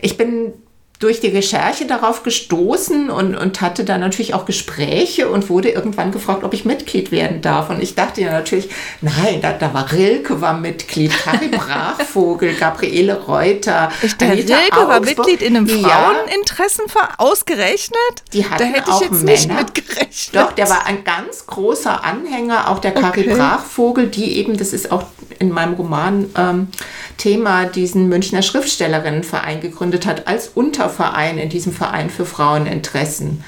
C: Ich bin durch die Recherche darauf gestoßen und, und hatte dann natürlich auch Gespräche und wurde irgendwann gefragt, ob ich Mitglied werden darf. Und ich dachte ja natürlich, nein, da, da war Rilke war Mitglied, Kari <laughs> Brachvogel, Gabriele Reuter.
B: Ich dachte, Rilke Augsburg. war Mitglied in einem Fraueninteressenverein ausgerechnet?
C: Die hatten da hätte ich jetzt Männer. nicht mitgerechnet. Doch, der war ein ganz großer Anhänger, auch der Kari okay. Brachvogel, die eben, das ist auch in meinem Roman ähm, Thema, diesen Münchner Schriftstellerinnenverein gegründet hat, als Unterverein in diesem Verein für Fraueninteressen.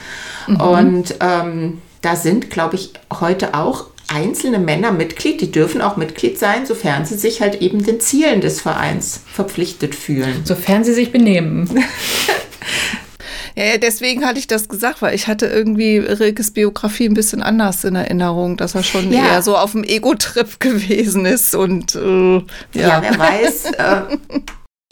C: Mhm. Und ähm, da sind, glaube ich, heute auch einzelne Männer Mitglied, die dürfen auch Mitglied sein, sofern sie sich halt eben den Zielen des Vereins verpflichtet fühlen.
A: Sofern sie sich benehmen. <laughs>
B: Ja, deswegen hatte ich das gesagt, weil ich hatte irgendwie Rilkes Biografie ein bisschen anders in Erinnerung, dass er schon ja. eher so auf dem Ego-Trip <laughs> gewesen ist und äh, ja.
C: ja. wer weiß. Äh,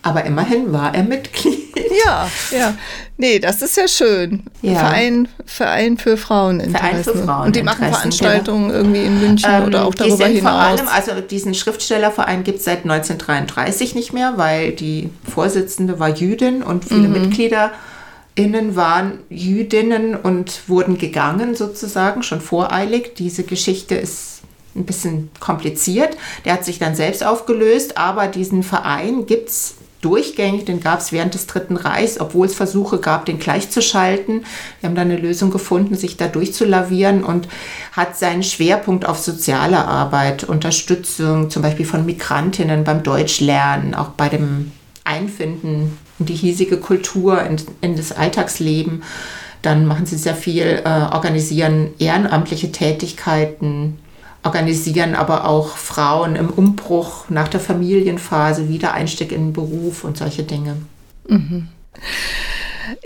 C: aber immerhin war er Mitglied.
B: Ja, ja. Nee, das ist ja schön. Ja. Verein, Verein für Fraueninteressen. Verein für Frauen. Und die machen Veranstaltungen genau. irgendwie in München ähm, oder auch darüber die sind hinaus. Vor allem,
C: also diesen Schriftstellerverein gibt es seit 1933 nicht mehr, weil die Vorsitzende war Jüdin und viele mhm. Mitglieder Innen waren Jüdinnen und wurden gegangen sozusagen, schon voreilig. Diese Geschichte ist ein bisschen kompliziert. Der hat sich dann selbst aufgelöst, aber diesen Verein gibt es durchgängig, den gab es während des Dritten Reichs, obwohl es Versuche gab, den gleichzuschalten. Wir haben dann eine Lösung gefunden, sich da durchzulavieren und hat seinen Schwerpunkt auf soziale Arbeit, Unterstützung zum Beispiel von Migrantinnen beim Deutschlernen, auch bei dem Einfinden in die hiesige Kultur, in, in das Alltagsleben. Dann machen sie sehr viel, äh, organisieren ehrenamtliche Tätigkeiten, organisieren aber auch Frauen im Umbruch nach der Familienphase, Wiedereinstieg in den Beruf und solche Dinge. Mhm.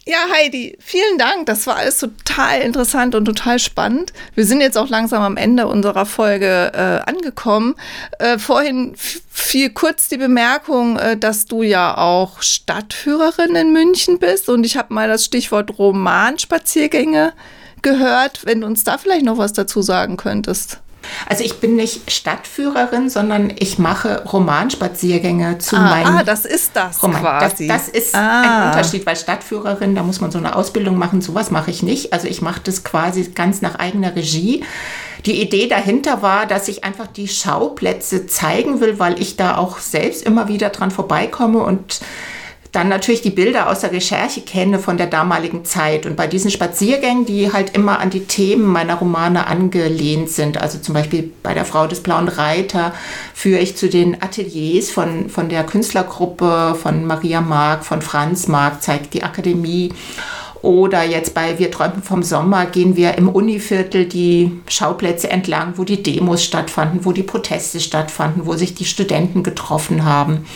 B: Ja, Heidi, vielen Dank. Das war alles total interessant und total spannend. Wir sind jetzt auch langsam am Ende unserer Folge äh, angekommen. Äh, vorhin fiel kurz die Bemerkung, äh, dass du ja auch Stadtführerin in München bist und ich habe mal das Stichwort Romanspaziergänge gehört. Wenn du uns da vielleicht noch was dazu sagen könntest.
C: Also ich bin nicht Stadtführerin, sondern ich mache Romanspaziergänge zu
B: ah,
C: meinen.
B: Ah, das ist das
C: Roman.
B: quasi.
C: Das, das ist
B: ah.
C: ein Unterschied, weil Stadtführerin, da muss man so eine Ausbildung machen. Sowas mache ich nicht. Also ich mache das quasi ganz nach eigener Regie. Die Idee dahinter war, dass ich einfach die Schauplätze zeigen will, weil ich da auch selbst immer wieder dran vorbeikomme und dann natürlich die Bilder aus der Recherche kenne von der damaligen Zeit. Und bei diesen Spaziergängen, die halt immer an die Themen meiner Romane angelehnt sind, also zum Beispiel bei der Frau des blauen Reiter, führe ich zu den Ateliers von, von der Künstlergruppe, von Maria Mark, von Franz Mark, zeigt die Akademie. Oder jetzt bei Wir träumen vom Sommer gehen wir im Univiertel die Schauplätze entlang, wo die Demos stattfanden, wo die Proteste stattfanden, wo sich die Studenten getroffen haben.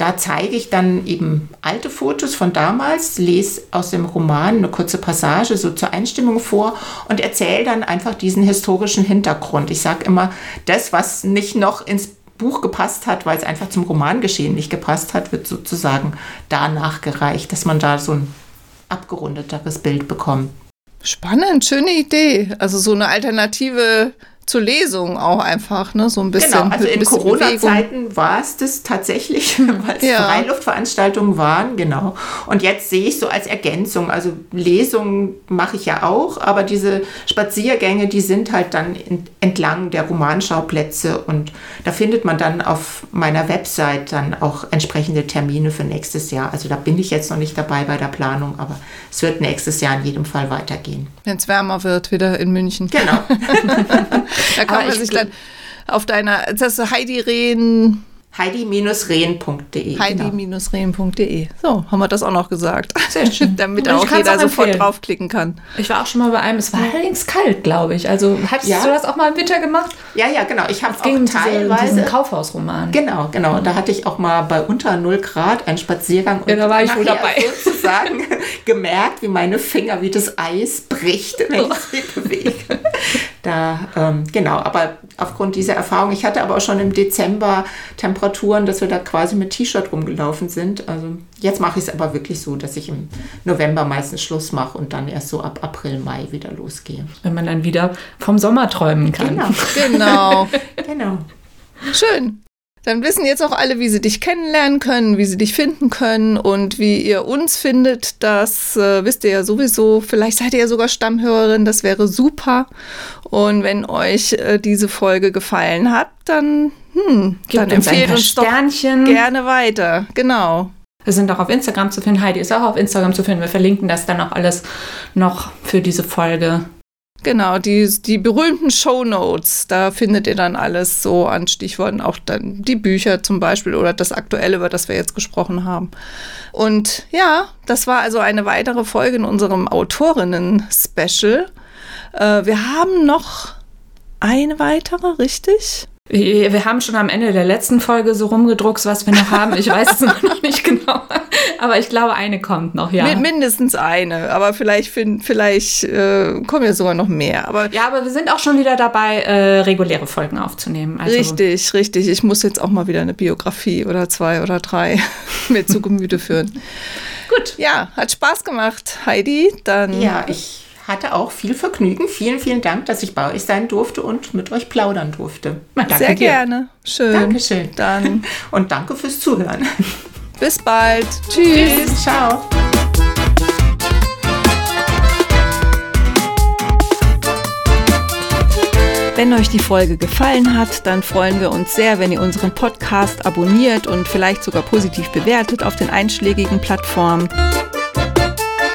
C: Da zeige ich dann eben alte Fotos von damals, lese aus dem Roman eine kurze Passage so zur Einstimmung vor und erzähle dann einfach diesen historischen Hintergrund. Ich sage immer, das, was nicht noch ins Buch gepasst hat, weil es einfach zum Romangeschehen nicht gepasst hat, wird sozusagen da nachgereicht, dass man da so ein abgerundeteres Bild bekommt.
B: Spannend, schöne Idee. Also so eine alternative zur Lesung auch einfach, ne? So ein bisschen.
C: Genau, also in Corona-Zeiten war es das tatsächlich, <laughs> weil es ja. Freiluftveranstaltungen waren, genau. Und jetzt sehe ich so als Ergänzung, also Lesungen mache ich ja auch, aber diese Spaziergänge, die sind halt dann entlang der Romanschauplätze und da findet man dann auf meiner Website dann auch entsprechende Termine für nächstes Jahr. Also da bin ich jetzt noch nicht dabei bei der Planung, aber es wird nächstes Jahr in jedem Fall weitergehen.
B: Wenn es wärmer wird, wieder in München.
C: Genau. <laughs> <laughs>
B: Da kann man sich dann auf deiner, das ist Heidi Rehn.
C: Heidi-rehen.de.
B: Heidi-rehen.de. So, haben wir das auch noch gesagt.
A: Sehr schön. <laughs>
B: Damit auch jeder auch sofort draufklicken kann.
A: Ich war auch schon mal bei einem, es war allerdings kalt, glaube ich. Also hattest ja. du das auch mal im Winter gemacht?
C: Ja, ja, genau. Ich habe auch
A: teilweise... Diesen Kaufhausroman.
C: Genau, genau. Da hatte ich auch mal bei unter 0 Grad einen Spaziergang.
A: Und ja, da war ich wohl dabei. <laughs>
C: sozusagen gemerkt, wie meine Finger, wie das Eis bricht, wenn ich sie bewege. Da, ähm, genau, aber aufgrund dieser Erfahrung, ich hatte aber auch schon im Dezember Temperaturen, dass wir da quasi mit T-Shirt rumgelaufen sind. Also jetzt mache ich es aber wirklich so, dass ich im November meistens Schluss mache und dann erst so ab April, Mai wieder losgehe.
A: Wenn man dann wieder vom Sommer träumen kann.
B: Genau. genau. <laughs>
C: genau.
B: Schön. Dann wissen jetzt auch alle, wie sie dich kennenlernen können, wie sie dich finden können und wie ihr uns findet. Das äh, wisst ihr ja sowieso. Vielleicht seid ihr ja sogar Stammhörerin, das wäre super. Und wenn euch äh, diese Folge gefallen hat, dann, hm, dann empfehlt uns, uns Sternchen. gerne weiter. Genau.
A: Wir sind auch auf Instagram zu finden. Heidi ist auch auf Instagram zu finden. Wir verlinken das dann auch alles noch für diese Folge
B: Genau, die, die berühmten Show Notes, da findet ihr dann alles so an Stichworten, auch dann die Bücher zum Beispiel oder das Aktuelle, über das wir jetzt gesprochen haben. Und ja, das war also eine weitere Folge in unserem Autorinnen-Special. Äh, wir haben noch eine weitere, richtig?
A: Wir haben schon am Ende der letzten Folge so rumgedruckt, was wir noch haben. Ich weiß es <laughs> noch nicht genau. Aber ich glaube, eine kommt noch, ja.
B: Mindestens eine. Aber vielleicht, vielleicht äh, kommen ja sogar noch mehr. Aber
A: ja, aber wir sind auch schon wieder dabei, äh, reguläre Folgen aufzunehmen.
B: Also richtig, richtig. Ich muss jetzt auch mal wieder eine Biografie oder zwei oder drei <laughs> mir zu Gemüte führen.
C: Gut.
B: Ja, hat Spaß gemacht, Heidi. Dann
C: ja, ich hatte auch viel Vergnügen. Vielen, vielen Dank, dass ich bei euch sein durfte und mit euch plaudern durfte.
B: Danke Sehr dir. gerne. Schön.
C: Dankeschön.
B: Dann. <laughs>
C: Und danke fürs Zuhören. <laughs>
B: Bis bald. Tschüss. Tschüss.
C: Ciao.
B: Wenn euch die Folge gefallen hat, dann freuen wir uns sehr, wenn ihr unseren Podcast abonniert und vielleicht sogar positiv bewertet auf den einschlägigen Plattformen.